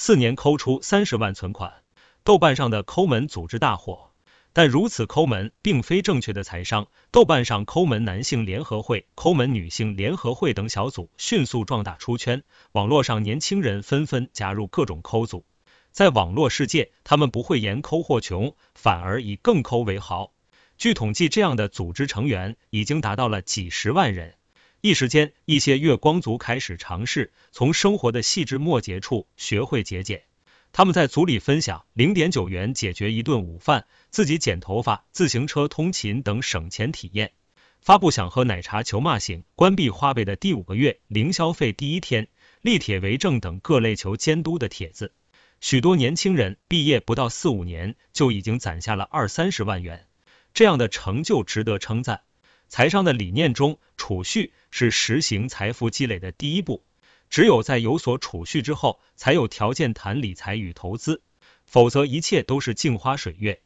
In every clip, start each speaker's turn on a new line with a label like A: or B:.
A: 四年抠出三十万存款。豆瓣上的抠门组织大火，但如此抠门并非正确的财商。豆瓣上抠门男性联合会、抠门女性联合会等小组迅速壮大出圈，网络上年轻人纷纷加入各种抠组。在网络世界，他们不会言抠或穷，反而以更抠为豪。据统计，这样的组织成员已经达到了几十万人。一时间，一些月光族开始尝试从生活的细枝末节处学会节俭。他们在组里分享零点九元解决一顿午饭、自己剪头发、自行车通勤等省钱体验。发布想喝奶茶求骂醒、关闭花呗的第五个月、零消费第一天、立帖为证等各类求监督的帖子。许多年轻人毕业不到四五年就已经攒下了二三十万元，这样的成就值得称赞。财商的理念中，储蓄是实行财富积累的第一步。只有在有所储蓄之后，才有条件谈理财与投资，否则一切都是镜花水月。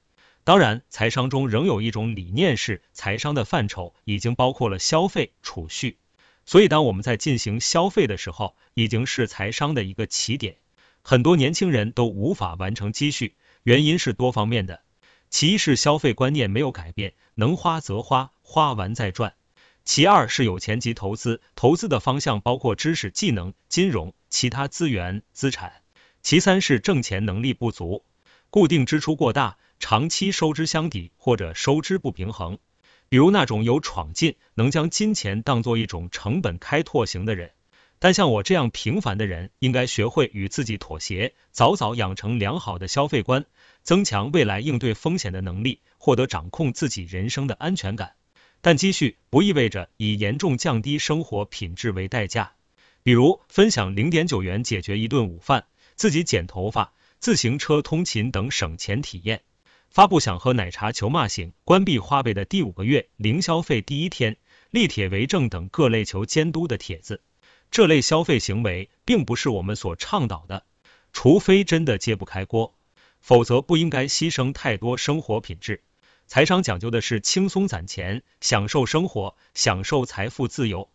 A: 当然，财商中仍有一种理念是，财商的范畴已经包括了消费、储蓄。所以，当我们在进行消费的时候，已经是财商的一个起点。很多年轻人都无法完成积蓄，原因是多方面的。其一是消费观念没有改变，能花则花。花完再赚。其二是有钱及投资，投资的方向包括知识、技能、金融、其他资源、资产。其三是挣钱能力不足，固定支出过大，长期收支相抵或者收支不平衡。比如那种有闯劲，能将金钱当做一种成本开拓型的人。但像我这样平凡的人，应该学会与自己妥协，早早养成良好的消费观，增强未来应对风险的能力，获得掌控自己人生的安全感。但积蓄不意味着以严重降低生活品质为代价，比如分享零点九元解决一顿午饭，自己剪头发、自行车通勤等省钱体验，发布想喝奶茶求骂醒、关闭花呗的第五个月、零消费第一天、立帖为证等各类求监督的帖子。这类消费行为并不是我们所倡导的，除非真的揭不开锅，否则不应该牺牲太多生活品质。财商讲究的是轻松攒钱，享受生活，享受财富自由。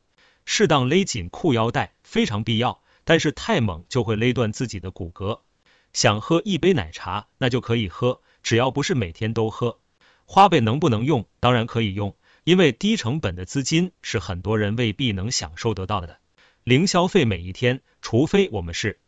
A: 适当勒紧裤腰带非常必要，但是太猛就会勒断自己的骨骼。想喝一杯奶茶，那就可以喝，只要不是每天都喝。花呗能不能用？当然可以用，因为低成本的资金是很多人未必能享受得到的。零消费每一天，除非我们是。